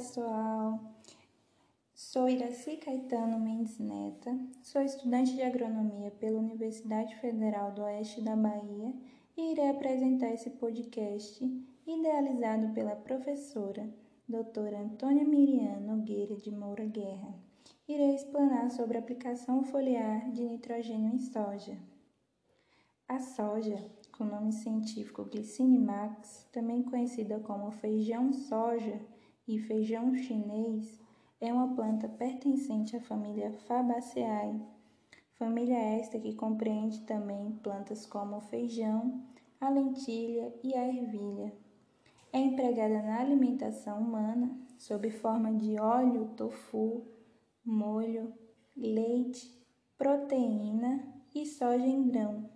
pessoal! Sou Iraci Caetano Mendes Neta, sou estudante de agronomia pela Universidade Federal do Oeste da Bahia e irei apresentar esse podcast idealizado pela professora doutora Antônia Miriam Nogueira de Moura Guerra. Irei explanar sobre a aplicação foliar de nitrogênio em soja. A soja com nome científico Glycinimax, também conhecida como feijão soja e feijão chinês, é uma planta pertencente à família Fabaceae, família esta que compreende também plantas como o feijão, a lentilha e a ervilha. É empregada na alimentação humana sob forma de óleo, tofu, molho, leite, proteína e soja em grão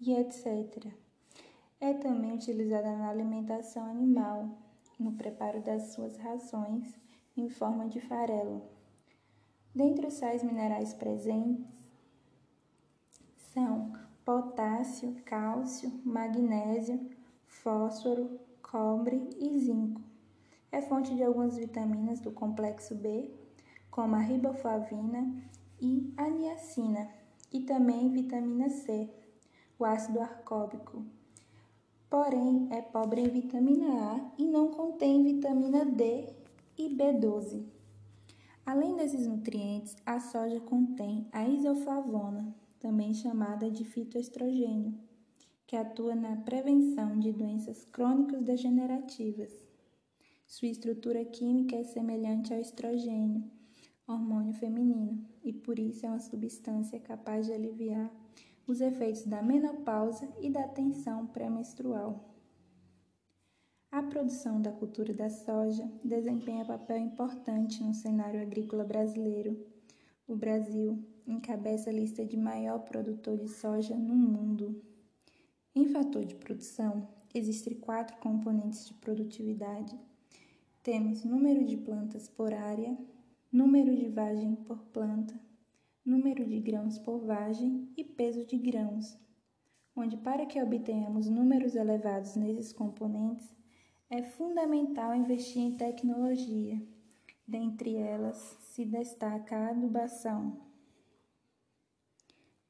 e etc. É também utilizada na alimentação animal, no preparo das suas rações em forma de farelo. Dentre os sais minerais presentes são potássio, cálcio, magnésio, fósforo, cobre e zinco. É fonte de algumas vitaminas do complexo B, como a riboflavina e a niacina, e também vitamina C, o ácido ascórbico. Porém, é pobre em vitamina A e não contém vitamina D e B12. Além desses nutrientes, a soja contém a isoflavona, também chamada de fitoestrogênio, que atua na prevenção de doenças crônicas degenerativas. Sua estrutura química é semelhante ao estrogênio, hormônio feminino, e por isso é uma substância capaz de aliviar os efeitos da menopausa e da tensão pré-menstrual. A produção da cultura da soja desempenha papel importante no cenário agrícola brasileiro. O Brasil encabeça a lista de maior produtor de soja no mundo. Em fator de produção, existem quatro componentes de produtividade. Temos número de plantas por área, número de vagem por planta, número de grãos por vagem e peso de grãos, onde para que obtenhamos números elevados nesses componentes, é fundamental investir em tecnologia. Dentre elas se destaca a adubação.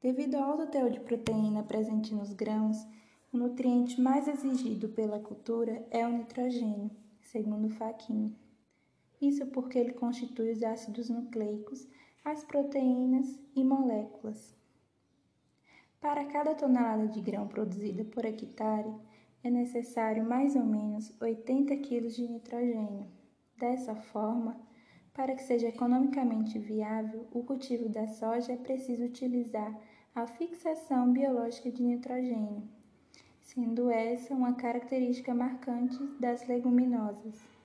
Devido ao alto teor de proteína presente nos grãos, o nutriente mais exigido pela cultura é o nitrogênio, segundo Fachin. Isso porque ele constitui os ácidos nucleicos as proteínas e moléculas. Para cada tonelada de grão produzida por hectare, é necessário mais ou menos 80 kg de nitrogênio. Dessa forma, para que seja economicamente viável, o cultivo da soja é preciso utilizar a fixação biológica de nitrogênio, sendo essa uma característica marcante das leguminosas.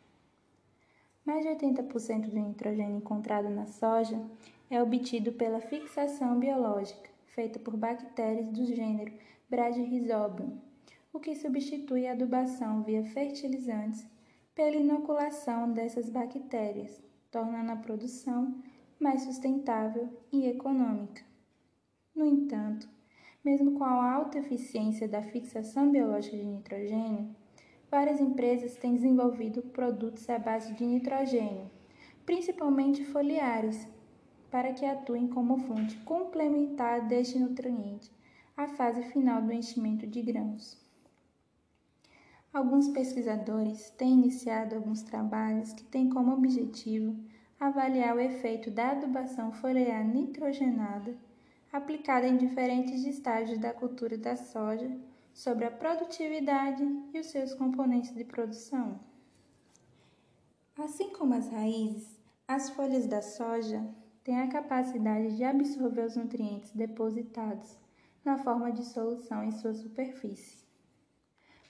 Mais de 80% do nitrogênio encontrado na soja é obtido pela fixação biológica, feita por bactérias do gênero Bradyrhizobium, o que substitui a adubação via fertilizantes pela inoculação dessas bactérias, tornando a produção mais sustentável e econômica. No entanto, mesmo com a alta eficiência da fixação biológica de nitrogênio, várias empresas têm desenvolvido produtos à base de nitrogênio, principalmente foliares, para que atuem como fonte complementar deste nutriente à fase final do enchimento de grãos. Alguns pesquisadores têm iniciado alguns trabalhos que têm como objetivo avaliar o efeito da adubação foliar nitrogenada aplicada em diferentes estágios da cultura da soja sobre a produtividade e os seus componentes de produção. Assim como as raízes, as folhas da soja têm a capacidade de absorver os nutrientes depositados na forma de solução em sua superfície.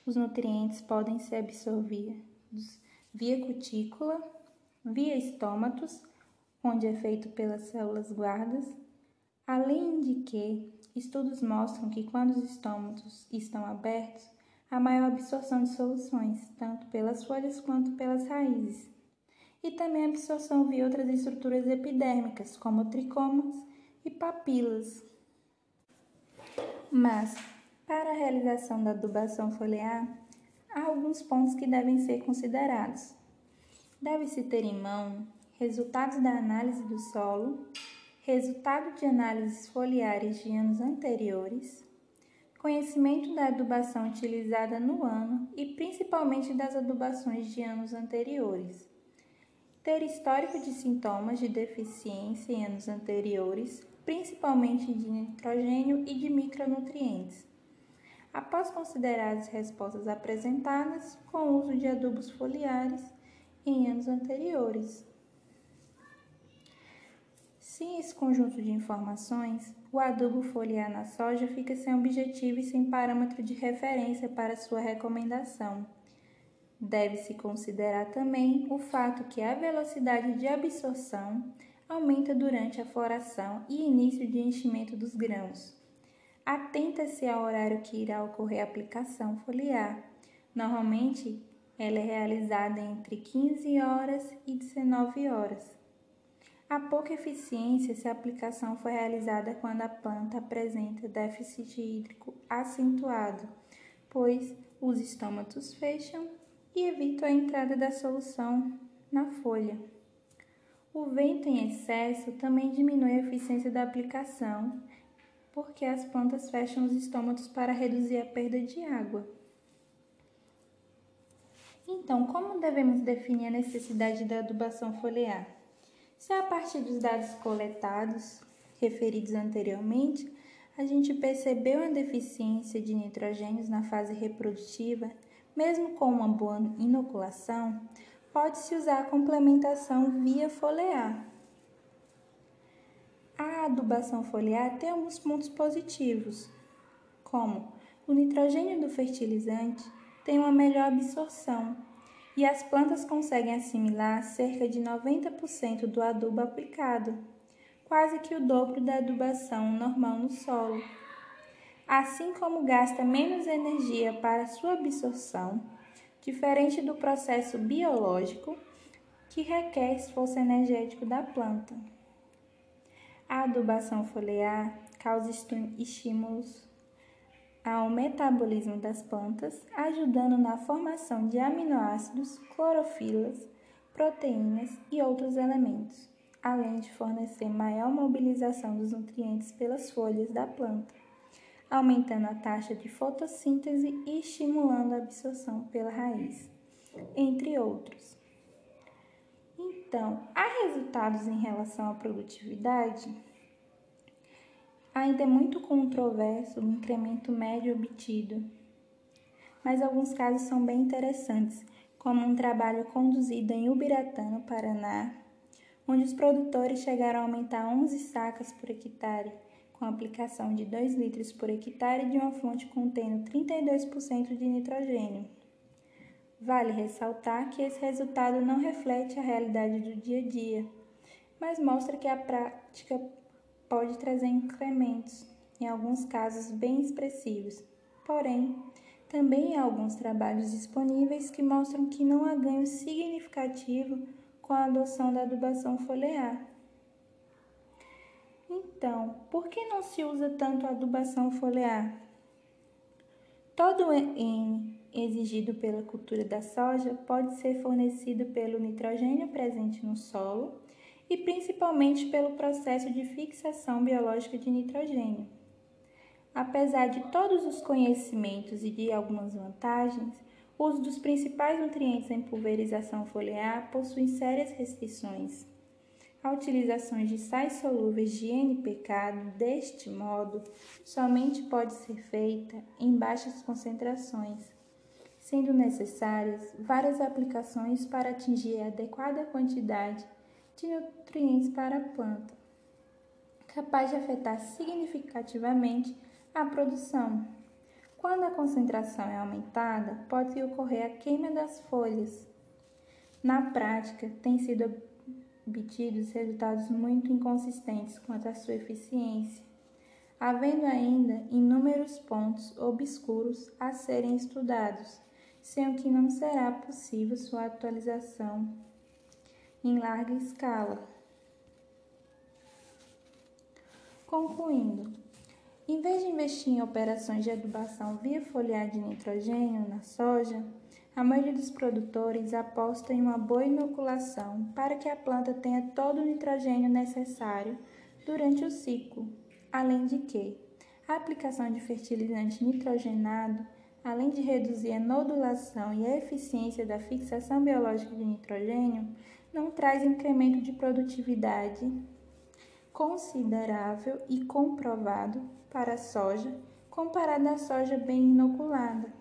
Os nutrientes podem ser absorvidos via cutícula, via estômatos, onde é feito pelas células guardas, além de que Estudos mostram que quando os estômatos estão abertos, há maior absorção de soluções, tanto pelas folhas quanto pelas raízes. E também absorção via outras estruturas epidérmicas, como tricomas e papilas. Mas, para a realização da adubação foliar, há alguns pontos que devem ser considerados. deve-se ter em mão resultados da análise do solo, resultado de análises foliares de anos anteriores, conhecimento da adubação utilizada no ano e principalmente das adubações de anos anteriores. Ter histórico de sintomas de deficiência em anos anteriores, principalmente de nitrogênio e de micronutrientes. Após considerar as respostas apresentadas com o uso de adubos foliares em anos anteriores. Sem esse conjunto de informações, o adubo foliar na soja fica sem objetivo e sem parâmetro de referência para sua recomendação. Deve-se considerar também o fato que a velocidade de absorção aumenta durante a floração e início de enchimento dos grãos. Atenta-se ao horário que irá ocorrer a aplicação foliar. Normalmente, ela é realizada entre 15 horas e 19 horas. Há pouca eficiência se a aplicação for realizada quando a planta apresenta déficit hídrico acentuado, pois os estômatos fecham e evitam a entrada da solução na folha. O vento em excesso também diminui a eficiência da aplicação, porque as plantas fecham os estômatos para reduzir a perda de água. Então, como devemos definir a necessidade da adubação foliar? Se a partir dos dados coletados, referidos anteriormente, a gente percebeu a deficiência de nitrogênios na fase reprodutiva, mesmo com uma boa inoculação, pode-se usar a complementação via foliar. A adubação foliar tem alguns pontos positivos, como o nitrogênio do fertilizante tem uma melhor absorção, e as plantas conseguem assimilar cerca de 90% do adubo aplicado, quase que o dobro da adubação normal no solo. Assim como gasta menos energia para sua absorção, diferente do processo biológico que requer esforço energético da planta. A adubação foliar causa estímulos ao metabolismo das plantas, ajudando na formação de aminoácidos, clorofilas, proteínas e outros elementos, além de fornecer maior mobilização dos nutrientes pelas folhas da planta, aumentando a taxa de fotossíntese e estimulando a absorção pela raiz, entre outros. Então, há resultados em relação à produtividade? Ainda é muito controverso o incremento médio obtido, mas alguns casos são bem interessantes, como um trabalho conduzido em Ubiratã, no Paraná, onde os produtores chegaram a aumentar 11 sacas por hectare, com aplicação de 2 litros por hectare de uma fonte contendo 32% de nitrogênio. Vale ressaltar que esse resultado não reflete a realidade do dia a dia, mas mostra que a prática pode trazer incrementos, em alguns casos bem expressivos. Porém, também há alguns trabalhos disponíveis que mostram que não há ganho significativo com a adoção da adubação foliar. Então, por que não se usa tanto a adubação foliar? Todo N exigido pela cultura da soja pode ser fornecido pelo nitrogênio presente no solo e principalmente pelo processo de fixação biológica de nitrogênio. Apesar de todos os conhecimentos e de algumas vantagens, o uso dos principais nutrientes em pulverização foliar possui sérias restrições. A utilização de sais solúveis de NPK deste modo somente pode ser feita em baixas concentrações, sendo necessárias várias aplicações para atingir a adequada quantidade de nutrientes para a planta, capaz de afetar significativamente a produção. Quando a concentração é aumentada, pode ocorrer a queima das folhas. Na prática, têm sido obtidos resultados muito inconsistentes quanto à sua eficiência, havendo ainda inúmeros pontos obscuros a serem estudados, sem o que não será possível sua atualização em larga escala. Concluindo, em vez de investir em operações de adubação via foliar de nitrogênio na soja, A maioria dos produtores aposta em uma boa inoculação para que a planta tenha todo o nitrogênio necessário durante o ciclo, além de que a aplicação de fertilizante nitrogenado, além de reduzir a nodulação e a eficiência da fixação biológica de nitrogênio, não traz incremento de produtividade considerável e comprovado para a soja comparado à soja bem inoculada.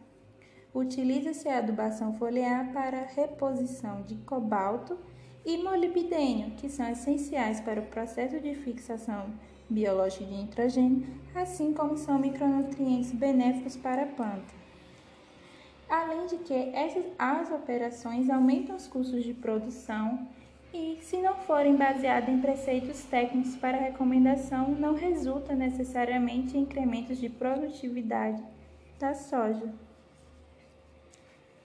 Utiliza-se a adubação foliar para reposição de cobalto e molibdênio, que são essenciais para o processo de fixação biológica de nitrogênio, assim como são micronutrientes benéficos para a planta. Além de que essas, as operações aumentam os custos de produção e, se não forem baseadas em preceitos técnicos para recomendação, não resulta necessariamente em incrementos de produtividade da soja.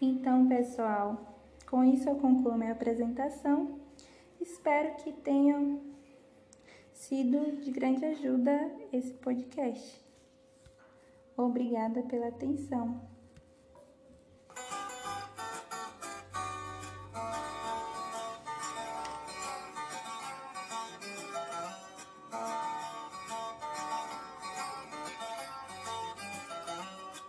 Então, pessoal, com isso eu concluo minha apresentação. Espero que tenham sido de grande ajuda esse podcast. Obrigada pela atenção.